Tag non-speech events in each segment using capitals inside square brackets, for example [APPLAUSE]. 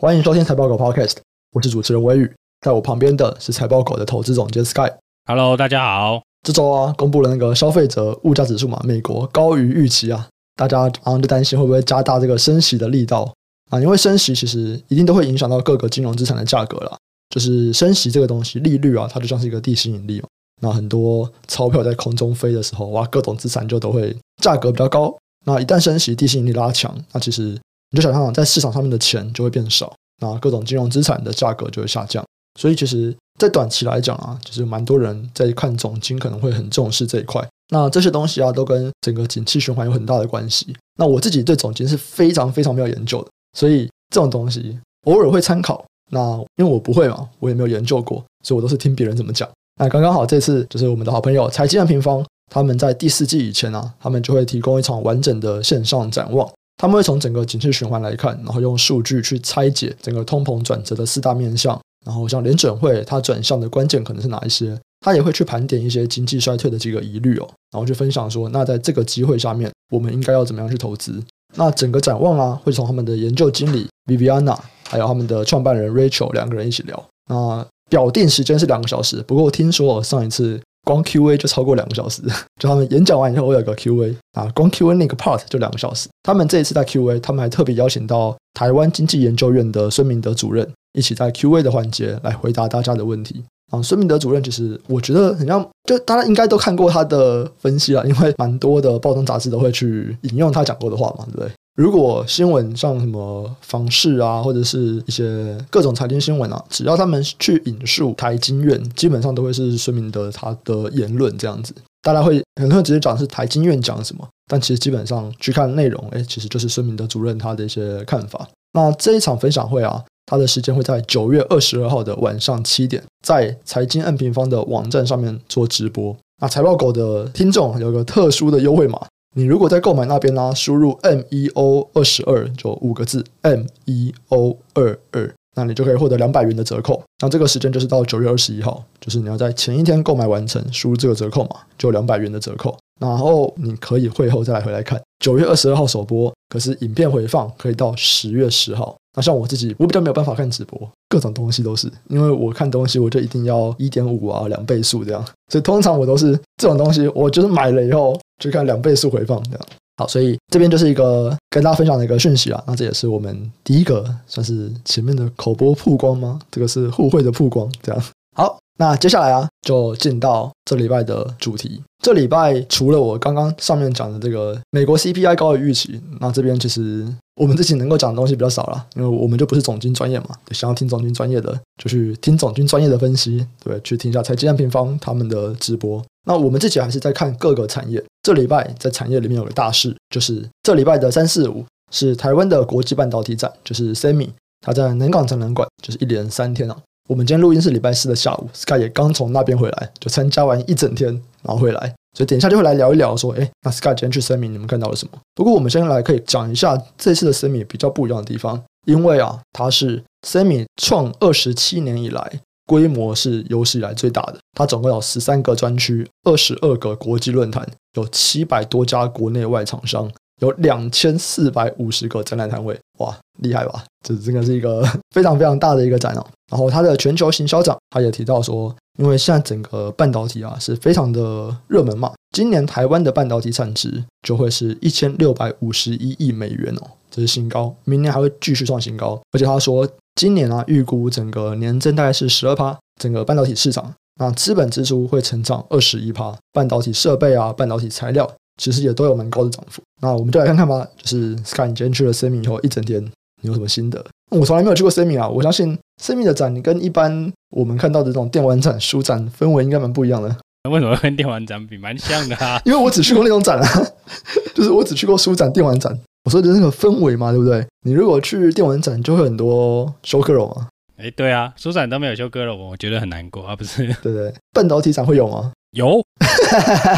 欢迎收听财报狗 Podcast，我是主持人威宇，在我旁边的是财报狗的投资总监 Sky。Hello，大家好。这周啊，公布了那个消费者物价指数嘛，美国高于预期啊，大家好像就担心会不会加大这个升息的力道啊？因为升息其实一定都会影响到各个金融资产的价格啦。就是升息这个东西，利率啊，它就像是一个地心引力嘛。那很多钞票在空中飞的时候，哇，各种资产就都会价格比较高。那一旦升息，地心引力拉强，那其实。你就想象在市场上面的钱就会变少，那各种金融资产的价格就会下降。所以其实，在短期来讲啊，就是蛮多人在看总金可能会很重视这一块。那这些东西啊，都跟整个景气循环有很大的关系。那我自己对总金是非常非常没有研究的，所以这种东西偶尔会参考。那因为我不会嘛，我也没有研究过，所以我都是听别人怎么讲。那刚刚好这次就是我们的好朋友财经的平方，他们在第四季以前啊，他们就会提供一场完整的线上展望。他们会从整个景气循环来看，然后用数据去拆解整个通膨转折的四大面向，然后像联准会它转向的关键可能是哪一些，他也会去盘点一些经济衰退的几个疑虑哦，然后去分享说，那在这个机会下面，我们应该要怎么样去投资？那整个展望啊，会从他们的研究经理 Viviana，还有他们的创办人 Rachel 两个人一起聊。那表定时间是两个小时，不过听说上一次。光 Q&A 就超过两个小时，[LAUGHS] 就他们演讲完以后，我有个 Q&A 啊，光 Q&A 那个 part 就两个小时。他们这一次在 Q&A，他们还特别邀请到台湾经济研究院的孙明德主任一起在 Q&A 的环节来回答大家的问题啊。孙明德主任其实我觉得很像，就大家应该都看过他的分析了，因为蛮多的报章杂志都会去引用他讲过的话嘛，对不对？如果新闻上什么房市啊，或者是一些各种财经新闻啊，只要他们去引述台经院，基本上都会是孙明德他的言论这样子。大家会很多人直接讲是台经院讲什么，但其实基本上去看内容，哎，其实就是孙明德主任他的一些看法。那这一场分享会啊，他的时间会在九月二十二号的晚上七点，在财经 M 平方的网站上面做直播。那财报狗的听众有个特殊的优惠码。你如果在购买那边呢、输入 M E O 二十二，就五个字 M E O 二二，那你就可以获得两百元的折扣。那这个时间就是到九月二十一号，就是你要在前一天购买完成，输入这个折扣嘛，就两百元的折扣。然后你可以会后再来回来看。九月二十二号首播，可是影片回放可以到十月十号。那像我自己，我比较没有办法看直播，各种东西都是，因为我看东西我就一定要一点五啊，两倍速这样，所以通常我都是这种东西，我就是买了以后就看两倍速回放这样。好，所以这边就是一个跟大家分享的一个讯息啊，那这也是我们第一个算是前面的口播曝光吗？这个是互惠的曝光这样。好。那接下来啊，就进到这礼拜的主题。这礼拜除了我刚刚上面讲的这个美国 CPI 高于预期，那这边其实我们自己能够讲的东西比较少了，因为我们就不是总经专业嘛。想要听总经专业的，就去听总经专业的分析，对，去听一下财经平方他们的直播。那我们自己还是在看各个产业。这礼拜在产业里面有个大事，就是这礼拜的三四五是台湾的国际半导体展，就是 SEMI，它在南港展览馆，就是一连三天啊。我们今天录音是礼拜四的下午，Sky 也刚从那边回来，就参加完一整天，然后回来，所以等一下就会来聊一聊，说，哎，那 Sky 今天去 SEMI，你们看到了什么？不过我们先来可以讲一下这次的 SEMI 比较不一样的地方，因为啊，它是 SEMI 创二十七年以来规模是有史以来最大的，它总共有十三个专区，二十二个国际论坛，有七百多家国内外厂商。有两千四百五十个展览摊位，哇，厉害吧？[LAUGHS] 这真的是一个 [LAUGHS] 非常非常大的一个展哦。然后他的全球行销长他也提到说，因为现在整个半导体啊是非常的热门嘛，今年台湾的半导体产值就会是一千六百五十一亿美元哦，这是新高，明年还会继续创新高。而且他说，今年啊预估整个年增大概是十二趴，整个半导体市场，那资本支出会成长二十一趴，半导体设备啊，半导体材料。其实也都有蛮高的涨幅，那我们就来看看吧。就是 Sky 你今天去了 SEMI 以后一整天，你有什么心得？我从来没有去过 SEMI 啊，我相信 SEMI 的展跟一般我们看到的这种电玩展、书展氛围应该蛮不一样的。为什么会跟电玩展比蛮像的啊？[LAUGHS] 因为我只去过那种展啊，[LAUGHS] 就是我只去过书展、电玩展。我说的那个氛围嘛，对不对？你如果去电玩展，就会很多 showgirl 嘛。哎，对啊，书展都没有 showgirl，我觉得很难过啊，不是？对对，半导体展会有吗？有，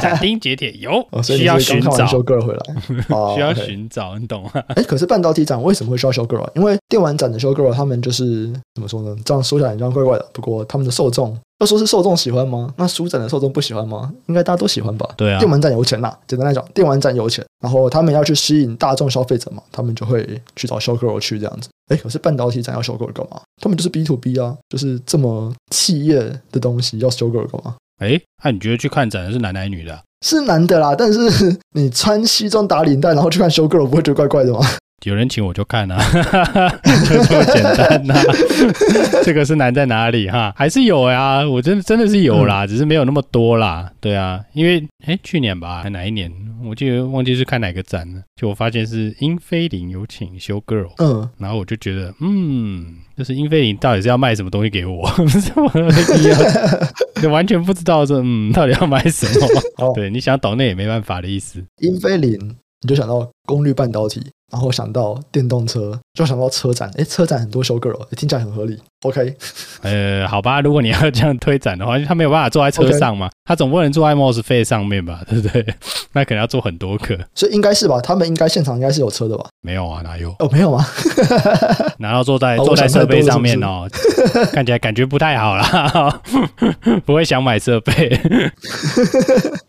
斩钉截铁有，[LAUGHS] 需要寻找 showgirl 回来，需要寻找，你懂吗？哎，可是半导体展为什么会需要 showgirl？因为电玩展的 showgirl 他们就是怎么说呢？这样说起来好像怪怪的。不过他们的受众要说是受众喜欢吗？那书展的受众不喜欢吗？应该大家都喜欢吧？对啊，电玩展有钱呐，简单来讲，电玩展有钱，然后他们要去吸引大众消费者嘛，他们就会去找 showgirl 去这样子。哎，可是半导体展要 showgirl 干嘛？他们就是 B to B 啊，就是这么企业的东西要 showgirl 干嘛？哎，那你觉得去看展的是男的还是女的？是男的啦，但是 [LAUGHS] 你穿西装打领带，然后去看修 girl，不会觉得怪怪的吗？有人请我就看啊，就 [LAUGHS] 这么简单呐、啊。[LAUGHS] 这个是难在哪里哈？还是有呀，我真的真的是有啦，只是没有那么多啦。对啊，因为哎，去年吧，还哪一年？我记得忘记是看哪个展了。就我发现是英菲林有请 show girl，嗯，然后我就觉得，嗯，就是英菲林到底是要卖什么东西给我？[LAUGHS] 什么你完全不知道这嗯，到底要卖什么？哦、对，你想懂那也没办法的意思。英菲林，你就想到功率半导体。然后想到电动车，就想到车展。哎，车展很多 showgirl，听起来很合理。OK，呃，好吧，如果你要这样推展的话，他没有办法坐在车上嘛.他总不能坐在 MOSFET 上面吧，对不对？[LAUGHS] 那可能要坐很多个，所以应该是吧？他们应该现场应该是有车的吧？没有啊，哪有？哦，没有吗？难道坐在 [LAUGHS] 坐在设备上面哦？看起来感觉不太好啦，[LAUGHS] 不会想买设备。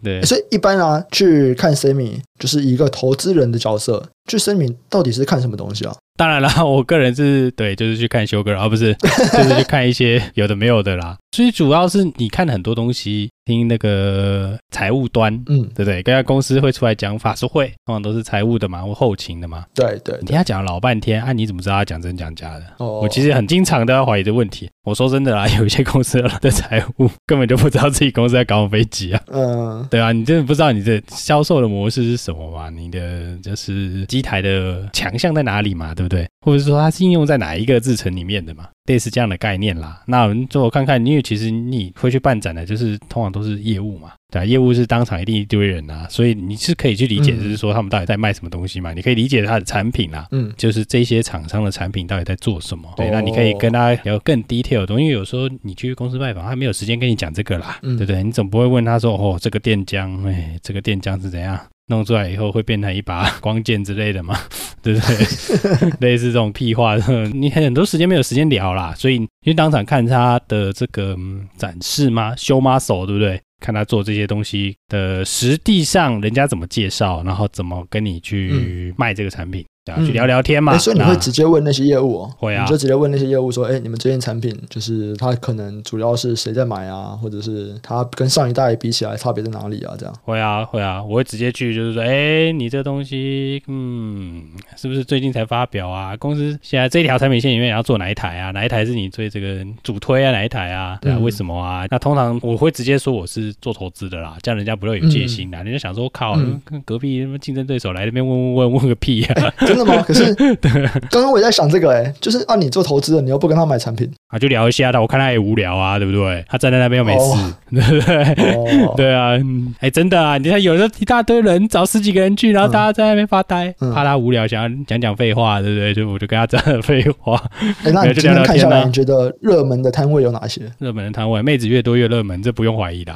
对，所以一般啊，去看 Semi 就是一个投资人的角色。去声明到底是看什么东西啊？当然啦，[LAUGHS] 我个人是对，就是去看修哥而不是就是去看一些有的没有的啦。所以主要是你看很多东西，听那个财务端，嗯，对不对？各家公司会出来讲法说会，通常都是财务的嘛，或后勤的嘛。对对，对，你听他讲了老半天，啊，你怎么知道他讲真讲假的？哦，我其实很经常都要怀疑这问题。我说真的啦，[LAUGHS] 有一些公司的财务根本就不知道自己公司在搞飞机啊。嗯，[LAUGHS] 对啊，你真的不知道你的销售的模式是什么嘛？你的就是机台的强项在哪里嘛？对不对？或者说它是应用在哪一个制程里面的嘛？类似这样的概念啦，那我们做我看看，因为其实你会去办展的，就是通常都是业务嘛，对啊，业务是当场一定一堆人啊，所以你是可以去理解，就是说他们到底在卖什么东西嘛，嗯、你可以理解他的产品啦，嗯，就是这些厂商的产品到底在做什么，对，那你可以跟他聊更 detail 的东西，因为有时候你去公司拜访，他没有时间跟你讲这个啦，嗯、对不对？你总不会问他说，哦，这个电浆，哎，这个电浆是怎样？弄出来以后会变成一把 [LAUGHS] 光剑之类的嘛，[LAUGHS] 对不对？[LAUGHS] 类似这种屁话，你很多时间没有时间聊啦，所以因为当场看他的这个展示吗？show muscle，对不对？看他做这些东西的实际上人家怎么介绍，然后怎么跟你去卖这个产品。对啊，去聊聊天嘛。所以你会直接问那些业务、哦？会啊，你就直接问那些业务说：“哎、欸，你们这件产品就是它可能主要是谁在买啊？或者是它跟上一代比起来差别在哪里啊？”这样。会啊，会啊，我会直接去，就是说：“哎、欸，你这东西，嗯，是不是最近才发表啊？公司现在这一条产品线里面要做哪一台啊？哪一台是你最这个主推啊？哪一台啊？对啊，嗯、为什么啊？那通常我会直接说我是做投资的啦，这样人家不会有戒心的。嗯、人家想说，靠，跟、嗯、隔壁什么竞争对手来这边问问问问个屁啊！” [LAUGHS] 真的吗？[LAUGHS] 可是，刚刚我也在想这个、欸，哎，就是按、啊、你做投资的，你又不跟他买产品啊，就聊一下，但我看他也无聊啊，对不对？他站在那边又没事，哦、[LAUGHS] 对不对？哦、对啊，哎、欸，真的啊，你看有时候一大堆人找十几个人去，然后大家在那边发呆，嗯、怕他无聊，想要讲讲废话，对不对？就我就跟他讲废话。[LAUGHS] 哎、欸，那你今天看下来，你觉得热门的摊位有哪些？热门的摊位，妹子越多越热门，这不用怀疑的。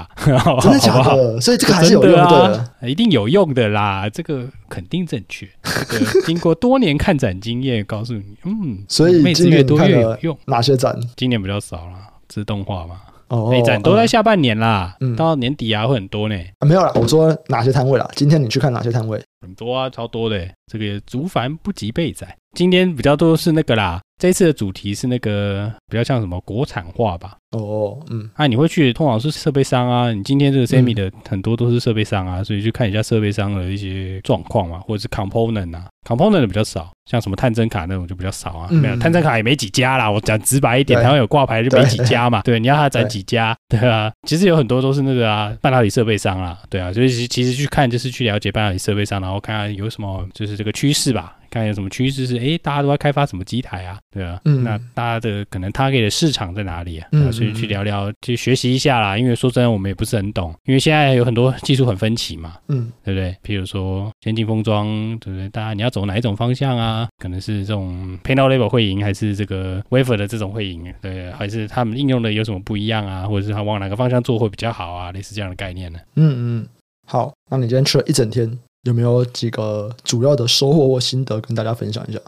真的假的？所以这个还是有用的，的啊、一定有用的啦，这个肯定正确。这个经过多年看展经验，告诉你，嗯，所以妹子越多越有用。哪些展？今年比较少了，自动化嘛。哦，每展都在下半年啦，嗯，到年底啊会很多呢。啊，没有啦，我说哪些摊位啦？今天你去看哪些摊位？很多啊，超多的。这个族繁不及备载，今天比较多是那个啦。这一次的主题是那个比较像什么国产化吧？哦，嗯，啊，你会去通常是设备商啊，你今天这个 Semi 的很多都是设备商啊，所以去看一下设备商的一些状况嘛，或者是 Component 啊，Component 的比较少，像什么探针卡那种就比较少啊，没有探针卡也没几家啦。我讲直白一点，台湾有挂牌就没几家嘛，对，你要它展几家，对啊，其实有很多都是那个啊，半导体设备商啊，对啊，所以其实去看就是去了解半导体设备商，然后看看有什么就是这个趋势吧。看有什么趋势是，哎，大家都在开发什么机台啊？对啊，嗯，那大家的可能 target 的市场在哪里啊？嗯，所以去聊聊，去学习一下啦。因为说真的，我们也不是很懂，因为现在有很多技术很分歧嘛，嗯，对不对？譬如说先进封装，对不对？大家你要走哪一种方向啊？可能是这种 panel level 会赢，还是这个 wafer 的这种会赢？对，还是他们应用的有什么不一样啊？或者是他往哪个方向做会比较好啊？类似这样的概念呢？嗯嗯，好，那你今天去了一整天。有没有几个主要的收获或心得跟大家分享一下？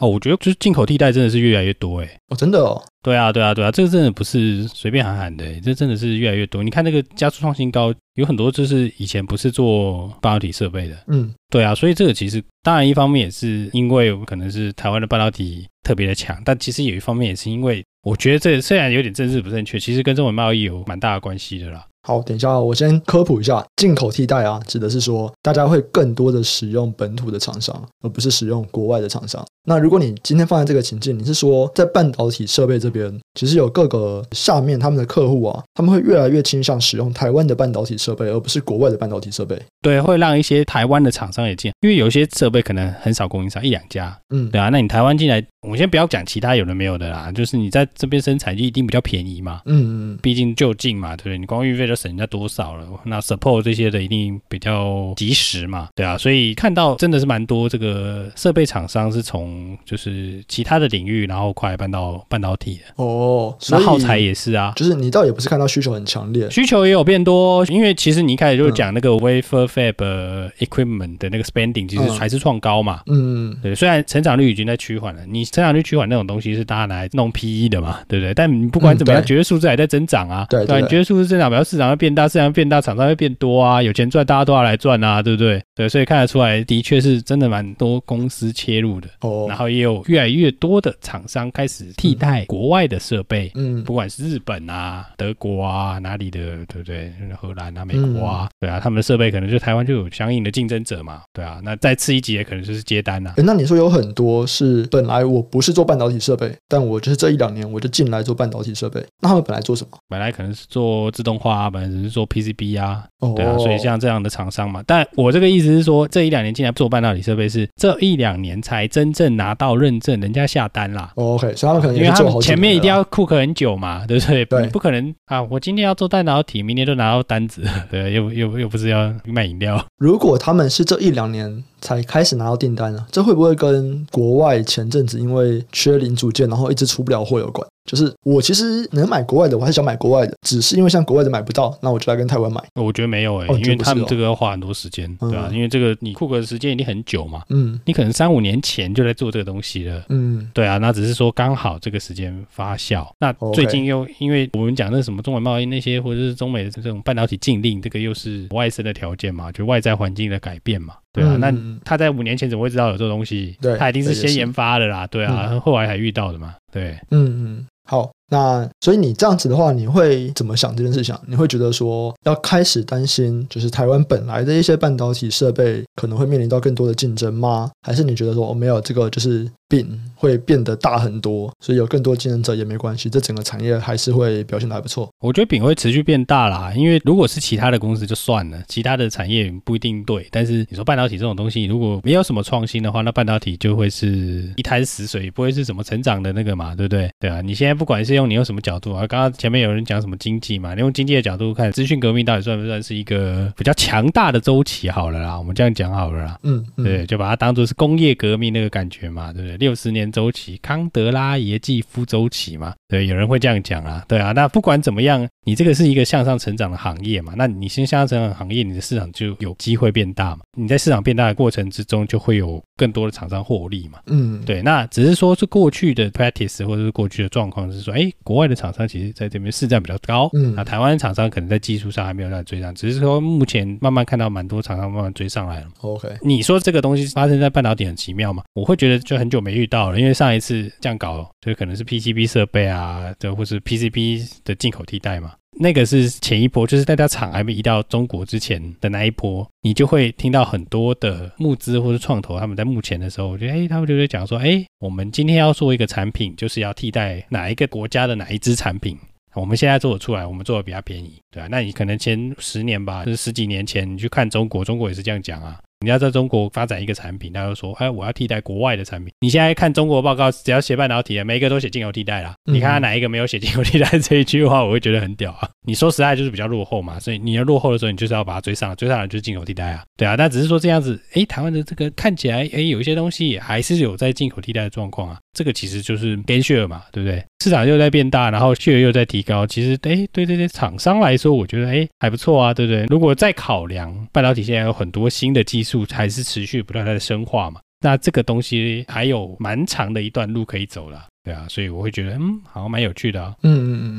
哦，我觉得就是进口替代真的是越来越多哎。哦，真的哦。对啊，对啊，对啊，这个真的不是随便喊喊的，这真的是越来越多。你看那个加速创新高，有很多就是以前不是做半导体设备的。嗯，对啊，所以这个其实当然一方面也是因为可能是台湾的半导体特别的强，但其实有一方面也是因为我觉得这虽然有点政治不正确，其实跟中美贸易有蛮大的关系的啦。好，等一下，我先科普一下，进口替代啊，指的是说大家会更多的使用本土的厂商，而不是使用国外的厂商。那如果你今天放在这个情境，你是说在半导体设备这边，其实有各个下面他们的客户啊，他们会越来越倾向使用台湾的半导体设备，而不是国外的半导体设备。对，会让一些台湾的厂商也进，因为有些设备可能很少供应商，一两家，嗯，对啊，那你台湾进来，我们先不要讲其他有的没有的啦，就是你在这边生产就一定比较便宜嘛，嗯嗯，毕竟就近嘛，对不对？你光运费就省人家多少了，那 support 这些的一定比较及时嘛，对啊，所以看到真的是蛮多这个设备厂商是从就是。其他的领域，然后快搬到半导体的哦，那耗材也是啊，就是你倒也不是看到需求很强烈，需求也有变多，因为其实你一开始就讲那个 wafer fab equipment 的那个 spending，其实还是创高嘛，嗯，对，虽然成长率已经在趋缓了，你成长率趋缓那种东西是大家拿来弄 PE 的嘛，对不对？但你不管怎么样，绝对数字还在增长啊，对，对，你绝对数字增长，表示市场会变大，市场会变大，厂商会变多啊，有钱赚，大家都要来赚啊，对不对？对，所以看得出来，的确是真的蛮多公司切入的，哦，然后也有越来越多的厂商开始替代国外的设备，嗯，不管是日本啊、德国啊、哪里的，对不对？荷兰啊、美国啊，嗯、对啊，他们的设备可能就台湾就有相应的竞争者嘛，对啊，那再次一级也可能就是接单呐、啊。那你说有很多是本来我不是做半导体设备，但我就是这一两年我就进来做半导体设备，那他们本来做什么？本来可能是做自动化啊，本来只是做 PCB 啊，哦、对啊，所以像这样的厂商嘛，但我这个意思是说，这一两年进来做半导体设备是这一两年才真正拿到认证，人家下单啦。OK，所以他们可能因为他们前面一定要库克很久嘛，对不对？对，你不可能啊！我今天要做半导体，明天就拿到单子，[LAUGHS] 对，又又又不是要卖饮料。如果他们是这一两年才开始拿到订单呢，这会不会跟国外前阵子因为缺零组件，然后一直出不了货有关？就是我其实能买国外的，我还是想买国外的，只是因为像国外的买不到，那我就来跟台湾买。我觉得没有诶、欸，哦、因为他们这个要花很多时间，哦、对吧、因为这个你库克的时间已经很久嘛，嗯，你可能三五年前就在做这个东西了，嗯，对啊，那只是说刚好这个时间发酵。那最近又因为我们讲那什么中美贸易那些，或者是中美的这种半导体禁令，这个又是外生的条件嘛，就外在环境的改变嘛，对啊。嗯、那他在五年前怎么会知道有这个东西？对，他一定是先研发的啦，对啊，嗯、后来才遇到的嘛，对，嗯嗯，好。那所以你这样子的话，你会怎么想这件事情？你会觉得说要开始担心，就是台湾本来的一些半导体设备可能会面临到更多的竞争吗？还是你觉得说哦没有这个就是？饼会变得大很多，所以有更多竞争者也没关系，这整个产业还是会表现的还不错。我觉得饼会持续变大啦，因为如果是其他的公司就算了，其他的产业不一定对。但是你说半导体这种东西，如果没有什么创新的话，那半导体就会是一滩死水，不会是什么成长的那个嘛，对不对？对啊，你现在不管是用你用什么角度啊，刚刚前面有人讲什么经济嘛，你用经济的角度看，资讯革命到底算不算是一个比较强大的周期？好了啦，我们这样讲好了啦，嗯，嗯。对，就把它当做是工业革命那个感觉嘛，对不对？六十年周期，康德拉耶季夫周期嘛，对，有人会这样讲啊，对啊，那不管怎么样，你这个是一个向上成长的行业嘛，那你先向上成长的行业，你的市场就有机会变大嘛，你在市场变大的过程之中，就会有更多的厂商获利嘛，嗯，对，那只是说是过去的 practice 或者是过去的状况是说，哎，国外的厂商其实在这边市占比较高，嗯，那台湾厂商可能在技术上还没有让追上，只是说目前慢慢看到蛮多厂商慢慢追上来了。OK，你说这个东西发生在半导体很奇妙吗？我会觉得就很久没遇到了，因为上。一次这样搞，就可能是 PCB 设备啊，这或是 PCB 的进口替代嘛。那个是前一波，就是大家厂还没移到中国之前的那一波，你就会听到很多的募资或者创投他们在目前的时候，我觉得哎，他们就会讲说，哎，我们今天要做一个产品，就是要替代哪一个国家的哪一支产品，我们现在做得出来，我们做的比较便宜，对啊，那你可能前十年吧，就是十几年前，你去看中国，中国也是这样讲啊。你要在中国发展一个产品，他就说：“哎，我要替代国外的产品。”你现在看中国报告，只要写半导体的，每一个都写进口替代啦。嗯、你看他哪一个没有写进口替代这一句话，我会觉得很屌啊！你说实在就是比较落后嘛，所以你要落后的时候，你就是要把它追上，追上来就是进口替代啊。对啊，但只是说这样子，哎，台湾的这个看起来，哎，有一些东西还是有在进口替代的状况啊。这个其实就是 gain share 嘛，对不对？市场又在变大，然后血又在提高，其实，哎，对这些，厂商来说，我觉得，哎，还不错啊，对不对？如果再考量半导体现在有很多新的技术，还是持续不断在深化嘛。那这个东西还有蛮长的一段路可以走了，对啊，所以我会觉得，嗯，好像蛮有趣的啊。嗯嗯嗯。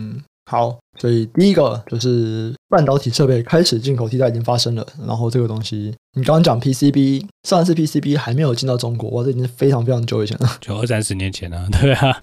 好，所以第一个就是半导体设备开始进口替代已经发生了，然后这个东西，你刚刚讲 PCB，上一次 PCB 还没有进到中国，哇，这已经是非常非常久以前了，就二三十年前了，[LAUGHS] 对啊，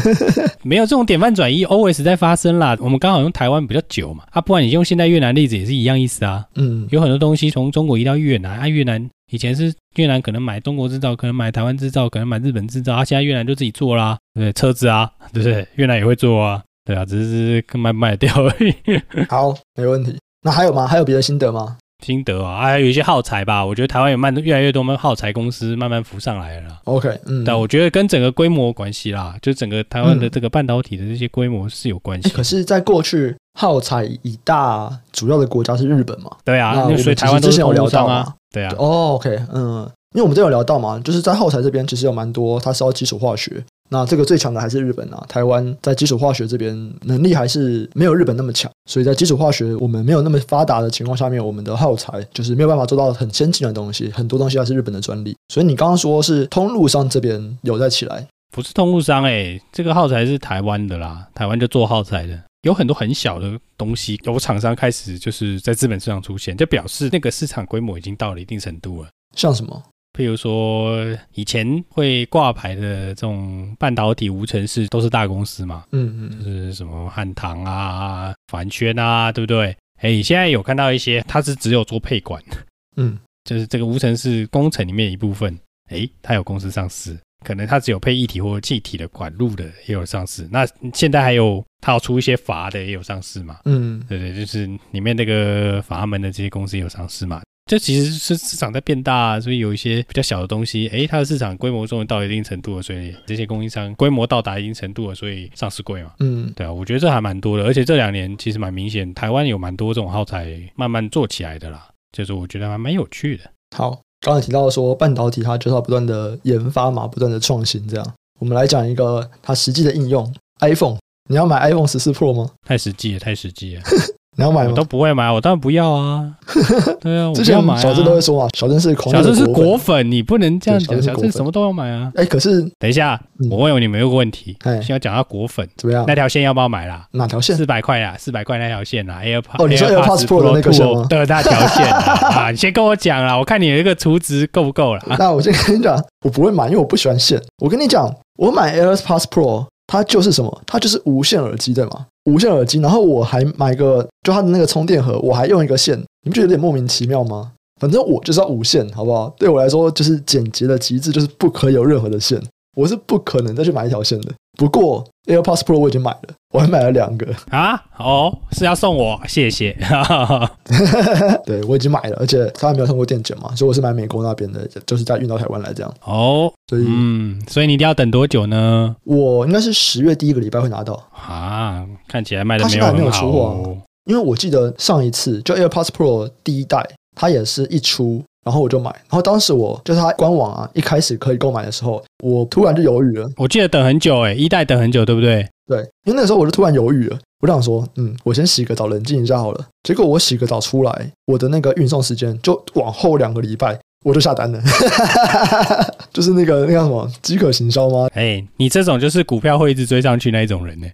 [LAUGHS] 没有这种典范转移，always 在发生啦。我们刚好用台湾比较久嘛，啊，不然你用现在越南例子也是一样意思啊。嗯，有很多东西从中国移到越南，啊，越南以前是越南可能买中国制造，可能买台湾制造，可能买日本制造，啊，现在越南就自己做啦，对，车子啊，对不对？越南也会做啊。对啊，只是卖不卖掉而已。[LAUGHS] 好，没问题。那还有吗？还有别的心得吗？心得啊，还有一些耗材吧。我觉得台湾有慢越来越多慢耗材公司慢慢浮上来了。OK，嗯，但我觉得跟整个规模有关系啦，就整个台湾的这个半导体的这些规模是有关系。可是，在过去耗材一大主要的国家是日本嘛？对啊，那所以台湾之前有聊到啊。对啊。哦，OK，嗯，因为我们都有聊到嘛，就是在耗材这边其实有蛮多，它是要基础化学。那这个最强的还是日本啊，台湾在基础化学这边能力还是没有日本那么强，所以在基础化学我们没有那么发达的情况下面，我们的耗材就是没有办法做到很先进的东西，很多东西还是日本的专利。所以你刚刚说是通路商这边有在起来，不是通路商哎、欸，这个耗材是台湾的啦，台湾就做耗材的，有很多很小的东西，有厂商开始就是在资本市场出现，就表示那个市场规模已经到了一定程度了。像什么？譬如说，以前会挂牌的这种半导体无尘室都是大公司嘛，嗯嗯，就是什么汉唐啊、凡轩啊，对不对？哎，现在有看到一些，它是只有做配管，嗯，[LAUGHS] 就是这个无尘室工程里面一部分，哎，它有公司上市，可能它只有配液体或气体的管路的也有上市。那现在还有它要出一些阀的也有上市嘛，嗯，对对，就是里面那个阀门的这些公司也有上市嘛。这其实是市场在变大啊，所以有一些比较小的东西，诶，它的市场规模终于到一定程度了，所以这些供应商规模到达一定程度了，所以上市贵嘛。嗯，对啊，我觉得这还蛮多的，而且这两年其实蛮明显，台湾有蛮多这种耗材慢慢做起来的啦，就是我觉得还蛮有趣的。好，刚才提到说半导体它就是要不断的研发嘛，不断的创新，这样我们来讲一个它实际的应用，iPhone，你要买 iPhone 十四 Pro 吗？太实际了，太实际了。你要买吗？我都不会买，我当然不要啊。[LAUGHS] 对啊，之前小郑都会说嘛，小郑是小郑是果粉，你不能这样讲。小郑什么都要买啊。哎，可是等一下，我问你们一个问题。先要讲到果粉怎么样？那条线要不要买啦？哪条线？四百块啊，四百块那条线啊。AirPods 哦，你说 AirPods Pro 的那个线吗？的，那条线 [LAUGHS] 啊。你先跟我讲啦，我看你的这个储值够不够了。那我先跟你讲，我不会买，因为我不喜欢线。我跟你讲，我买 AirPods Pro，它就是什么？它就是无线耳机，对吗？无线耳机，然后我还买个，就它的那个充电盒，我还用一个线，你不觉得有点莫名其妙吗？反正我就是要无线，好不好？对我来说，就是简洁的极致，就是不可以有任何的线，我是不可能再去买一条线的。不过 AirPods Pro 我已经买了，我还买了两个啊！哦，是要送我？谢谢。[LAUGHS] 对，我已经买了，而且它还没有通过电检嘛，所以我是买美国那边的，就是再运到台湾来这样。哦，所以嗯，所以你一定要等多久呢？我应该是十月第一个礼拜会拿到啊。看起来卖的没有很好，哦，还没有出货，因为我记得上一次就 AirPods Pro 第一代，它也是一出。然后我就买，然后当时我就是它官网啊，一开始可以购买的时候，我突然就犹豫了。我记得等很久诶，一代等很久，对不对？对，因为那时候我就突然犹豫了，我就想说，嗯，我先洗个澡，冷静一下好了。结果我洗个澡出来，我的那个运送时间就往后两个礼拜。我就下单了，[LAUGHS] 就是那个那叫什么饥渴行销吗？哎、欸，你这种就是股票会一直追上去那一种人呢、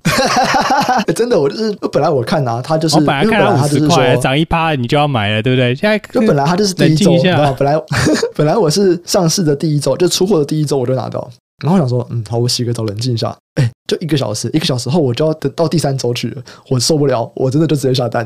欸。[LAUGHS] 真的，我就是本来我看啊，他就是我本来看他五十块涨一趴，你就要买了，对不对？现在就本来他就是第一周，本来 [LAUGHS] 本来我是上市的第一周，就出货的第一周我就拿到，然后想说，嗯，好，我洗个澡冷静一下。哎、欸，就一个小时，一个小时后我就要等到第三周去了，我受不了，我真的就直接下单。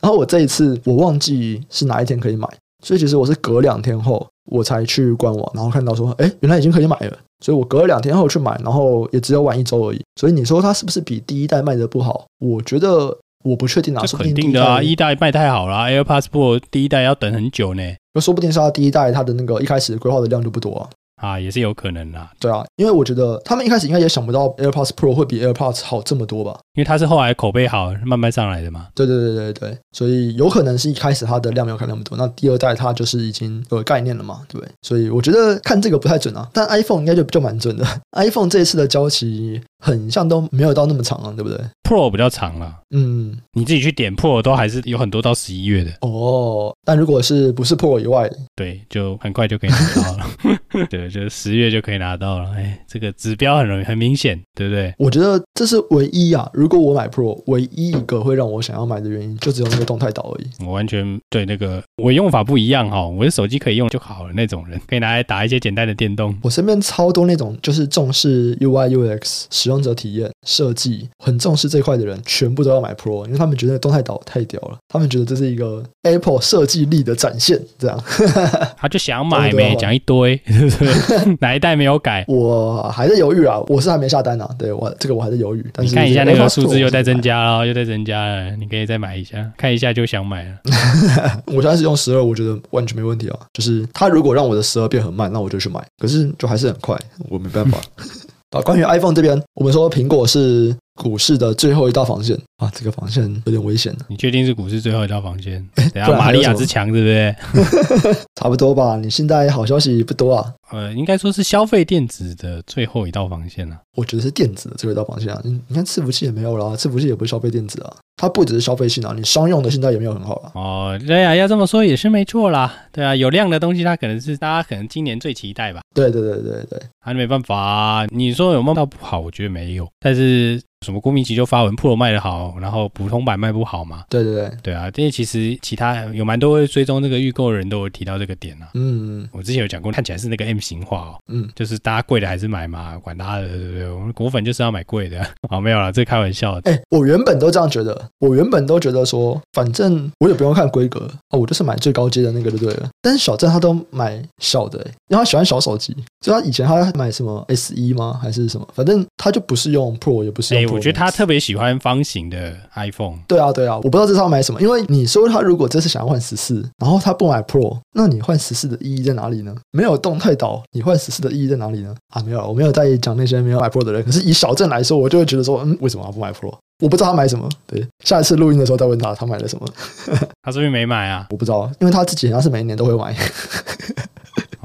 然后我这一次我忘记是哪一天可以买。所以其实我是隔两天后我才去官网，然后看到说，哎，原来已经可以买了。所以我隔了两天后去买，然后也只有晚一周而已。所以你说它是不是比第一代卖的不好？我觉得我不确定啊。是肯定的啊，一代卖太好了，AirPods Pro 第一代要等很久呢。那说不定是它第一代它的那个一开始规划的量就不多啊。啊，也是有可能的。对啊，因为我觉得他们一开始应该也想不到 AirPods Pro 会比 AirPods 好这么多吧？因为它是后来口碑好，慢慢上来的嘛。对对对对对，所以有可能是一开始它的量没有开那么多，那第二代它就是已经有概念了嘛，对不对？所以我觉得看这个不太准啊，但 iPhone 应该就就蛮准的。iPhone 这一次的交期很像都没有到那么长啊，对不对？Pro 比较长了，嗯，你自己去点 Pro 都还是有很多到十一月的哦。但如果是不是 Pro 以外，对，就很快就可以拿到了。[LAUGHS] 对，就是十月就可以拿到了。哎，这个指标很容易很明显，对不对？我觉得这是唯一啊，如果我买 Pro，唯一一个会让我想要买的原因，就只有那个动态岛而已。我完全对那个我用法不一样哈、哦，我的手机可以用就好了那种人，可以拿来打一些简单的电动。我身边超多那种就是重视 UI UX 使用者体验设计，很重视这块的人，全部都要买 Pro，因为他们觉得动态岛太屌了，他们觉得这是一个 Apple 设计力的展现，这样。[LAUGHS] 他就想买呗讲一堆，[LAUGHS] 对不对？哪一代没有改？我还在犹豫啊，我是还没下单呢、啊。对我这个我还在犹豫。但是你看一下那个数字又在增加了，又在增加了，你可以再买一下，看一下就想买了。[LAUGHS] 我现在是用十二，我觉得完全没问题啊。就是他如果让我的十二变很慢，那我就去买。可是就还是很快，我没办法。啊，关于 iPhone 这边，我们说苹果是。股市的最后一道防线啊，这个防线有点危险。你确定是股市最后一道防线？[LAUGHS] 等下玛利亚之墙，对不对？[LAUGHS] 差不多吧。你现在好消息不多啊。呃，应该说是消费电子的最后一道防线啊。我觉得是电子的最后一道防线啊。你你看，伺服器也没有了，伺服器也不是消费电子啊。它不只是消费性啊，你商用的现在也没有很好了。哦，对呀、啊，要这么说也是没错啦。对啊，有量的东西，它可能是大家可能今年最期待吧。对对对对对，还没办法、啊。你说有梦到不好，我觉得没有，但是。什么郭明奇就发文 Pro 卖的好，然后普通版卖不好嘛？对对对，对啊，这些其实其他有蛮多会追踪这个预购的人都有提到这个点啊。嗯，我之前有讲过，看起来是那个 M 型化哦。嗯，就是大家贵的还是买嘛，管他的，对不对？我们果粉就是要买贵的。好，[LAUGHS] 没有了，这开玩笑的。哎，我原本都这样觉得，我原本都觉得说，反正我也不用看规格哦，我就是买最高阶的那个就对了。但是小郑他都买小的，因为他喜欢小手机，所以他以前他买什么 S 一吗？还是什么？反正他就不是用 Pro，也不是用 Pro。哎，我觉得他特别喜。欢方形的 iPhone，对啊，对啊，我不知道这是要买什么，因为你说他如果这次想要换十四，然后他不买 Pro，那你换十四的意义在哪里呢？没有动态岛，你换十四的意义在哪里呢？啊，没有，我没有在意讲那些没有买 Pro 的人，可是以小郑来说，我就会觉得说，嗯，为什么他不买 Pro？我不知道他买什么，对，下一次录音的时候再问他，他买了什么？[LAUGHS] 他是不是没买啊？我不知道，因为他自己好像是每一年都会买，哦、[LAUGHS]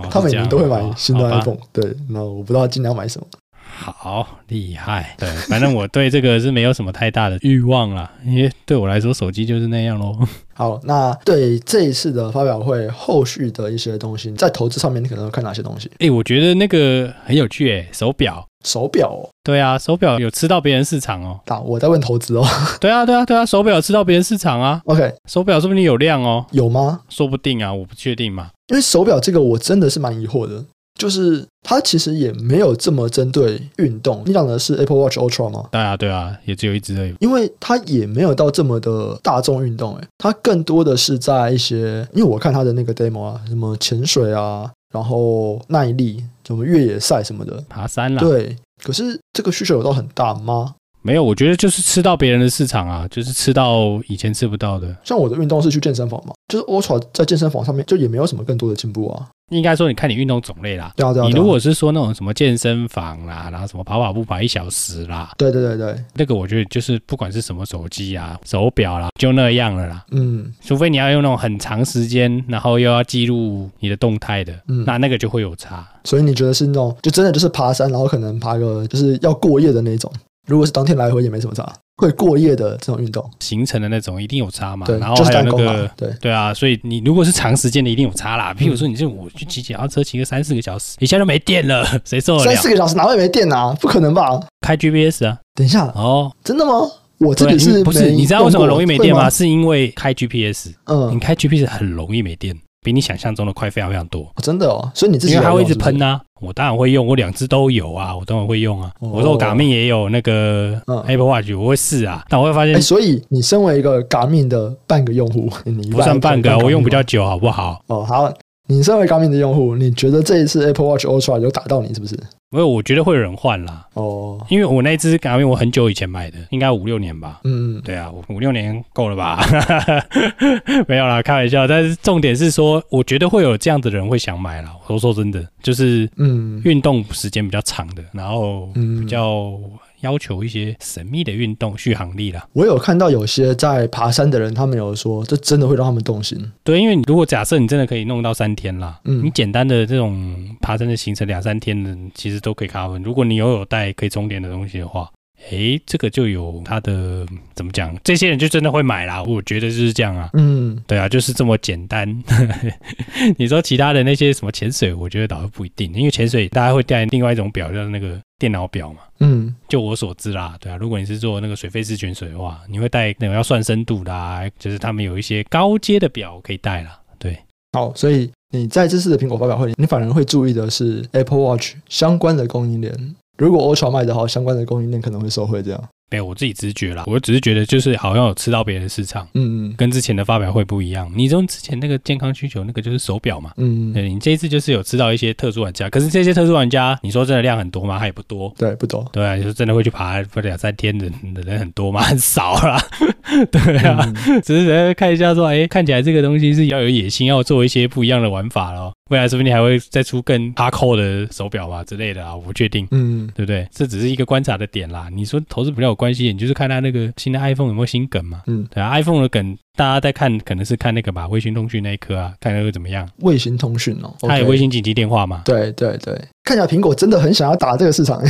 他每年都会买新的 iPhone，对，那我不知道他今年要买什么。好厉害，对，反正我对这个是没有什么太大的欲望啦，因为对我来说手机就是那样喽。[LAUGHS] 好，那对这一次的发表会后续的一些东西，在投资上面你可能会看哪些东西？哎，我觉得那个很有趣，哎，手表，手表哦，对啊，手表有吃到别人市场哦。啊，我在问投资哦。[LAUGHS] 对啊，对啊，对啊，手表吃到别人市场啊。OK，手表说不定有量哦。有吗？说不定啊，我不确定嘛。因为手表这个我真的是蛮疑惑的。就是它其实也没有这么针对运动。你讲的是 Apple Watch Ultra 吗？对啊，对啊，也只有一只而已。因为它也没有到这么的大众运动，诶，它更多的是在一些，因为我看它的那个 demo 啊，什么潜水啊，然后耐力，什么越野赛什么的，爬山啦。对，可是这个需求有到很大吗？没有，我觉得就是吃到别人的市场啊，就是吃到以前吃不到的。像我的运动是去健身房嘛，就是 Ultra 在健身房上面就也没有什么更多的进步啊。应该说，你看你运动种类啦，对啊对啊。你如果是说那种什么健身房啦，然后什么跑跑步跑一小时啦，对对对对，那个我觉得就是不管是什么手机啊、手表啦，就那样了啦。嗯，除非你要用那种很长时间，然后又要记录你的动态的，嗯，那那个就会有差。所以你觉得是那种就真的就是爬山，然后可能爬个就是要过夜的那种。如果是当天来回也没什么差，会过夜的这种运动行程的那种一定有差嘛？对，然后还有那个对对啊，所以你如果是长时间的一定有差啦。譬如说你这我去骑脚踏车骑个三四个小时，一下就没电了，[LAUGHS] 谁受得了？三四个小时哪会没电啊？不可能吧？开 GPS 啊？等一下哦，真的吗？我这里是不是？你知道为什么容易没电吗？是因为开 GPS，嗯，你开 GPS 很容易没电。比你想象中的快，非常非常多。真的哦，所以你自己因为它会一直喷呐，我当然会用，我两只都有啊，我当然会用啊。我说我 Garmin 也有那个 Apple Watch，我会试啊，但我会发现，所以你身为一个 Garmin 的半个用户，[LAUGHS] 你不算半个，我用比较久，好不好？哦，好。你身为 Garmin 的用户，你觉得这一次 Apple Watch Ultra 有打到你是不是？没有，我觉得会有人换啦。哦，因为我那只 Garmin 我很久以前买的，应该五六年吧。嗯，对啊，五六年够了吧？[LAUGHS] 没有啦，开玩笑。但是重点是说，我觉得会有这样的人会想买啦。我说真的，就是嗯，运动时间比较长的，然后比较。要求一些神秘的运动续航力啦。我有看到有些在爬山的人，他们有说这真的会让他们动心。对，因为你如果假设你真的可以弄到三天啦，嗯，你简单的这种爬山的行程两三天的，其实都可以 cover。如果你又有带可以充电的东西的话，哎，这个就有它的怎么讲？这些人就真的会买啦。我觉得就是这样啊。嗯，对啊，就是这么简单。[LAUGHS] 你说其他的那些什么潜水，我觉得倒是不一定，因为潜水大家会带另外一种表，就是那个电脑表嘛。嗯，就我所知啦，对啊，如果你是做那个水肺式潜水的话，你会带那种要算深度的啊，就是他们有一些高阶的表可以带啦。对，好，所以你在这次的苹果发表会，你反而会注意的是 Apple Watch 相关的供应链。如果 Ultra 卖的好，相关的供应链可能会受惠。这样，没有我自己直觉啦，我只是觉得就是好像有吃到别人的市场，嗯嗯，跟之前的发表会不一样。你从之前那个健康需求那个就是手表嘛，嗯，对，你这一次就是有吃到一些特殊玩家，可是这些特殊玩家，你说真的量很多吗？还也不多，对，不多，对啊，你说真的会去爬不两三天的的人很多吗？很 [LAUGHS] 少啦，[LAUGHS] 对啊，嗯、只是在看一下说，哎，看起来这个东西是要有野心，要做一些不一样的玩法咯。未来说不定还会再出更 hardcore 的手表啊之类的啊，我不确定，嗯，对不对？这只是一个观察的点啦。你说投资比较有关系，你就是看它那个新的 iPhone 有没有新梗嘛，嗯，对啊，iPhone 的梗大家在看，可能是看那个吧，卫星通讯那一颗啊，看那个怎么样？卫星通讯哦，它有卫星紧急电话嘛？对对对，看起来苹果真的很想要打这个市场。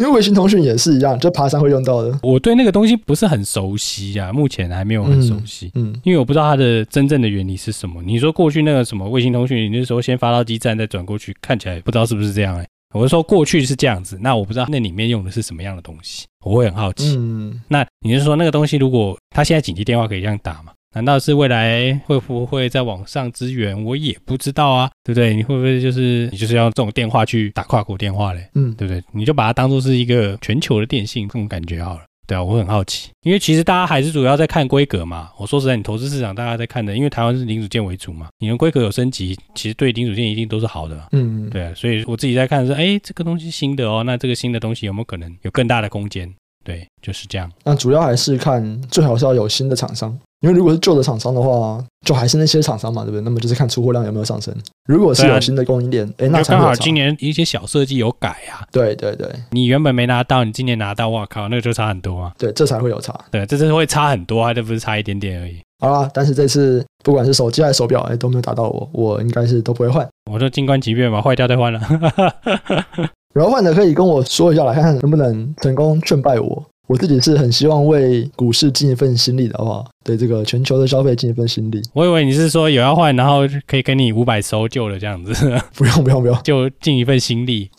因为卫星通讯也是一样，就爬山会用到的。我对那个东西不是很熟悉啊，目前还没有很熟悉。嗯，嗯，因为我不知道它的真正的原理是什么。你说过去那个什么卫星通讯，你那时候先发到基站再转过去，看起来不知道是不是这样哎、欸。我是说过去是这样子，那我不知道那里面用的是什么样的东西，我会很好奇。嗯，那你是说那个东西如果它现在紧急电话可以这样打吗？难道是未来会不会在网上支援？我也不知道啊，对不对？你会不会就是你就是要这种电话去打跨国电话嘞？嗯，对不对？你就把它当做是一个全球的电信这种感觉好了。对啊，我很好奇，因为其实大家还是主要在看规格嘛。我说实在，你投资市场大家在看的，因为台湾是零组件为主嘛，你的规格有升级，其实对零组件一定都是好的。嗯，对啊，所以我自己在看的是，哎，这个东西新的哦，那这个新的东西有没有可能有更大的空间？对，就是这样。那主要还是看最好是要有新的厂商。因为如果是旧的厂商的话，就还是那些厂商嘛，对不对？那么就是看出货量有没有上升。如果是有新的供应链，哎、啊，那刚好今年一些小设计有改啊。对对对，你原本没拿到，你今年拿到，哇靠，那个就差很多啊。对，这才会有差。对，这是会差很多，啊这不是差一点点而已。好啦，但是这次不管是手机还是手表，哎，都没有打到我，我应该是都不会换。我说静观其变吧，坏掉再换了。[LAUGHS] 然后换的可以跟我说一下，来看看能不能成功劝败我。我自己是很希望为股市尽一份心力的话，对这个全球的消费尽一份心力。我以为你是说有要换，然后可以给你五百收旧的这样子。[LAUGHS] 不用不用不用，就尽一份心力。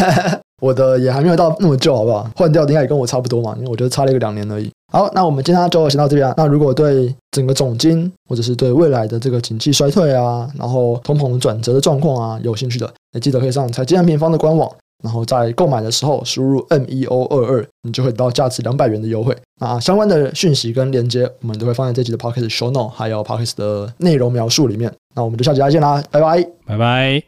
[LAUGHS] 我的也还没有到那么旧，好不好？换掉的应该也跟我差不多嘛，因为我觉得差了一个两年而已。好，那我们今天就先到这边。那如果对整个总经或者是对未来的这个景气衰退啊，然后通膨转折的状况啊有兴趣的，也记得可以上财经平方的官网。然后在购买的时候输入 M E O 二二，你就会得到价值两百元的优惠。那相关的讯息跟链接，我们都会放在这集的 p o c k e t Show Note，还有 p o c k e t 的内容描述里面。那我们就下期再见啦，拜拜，拜拜。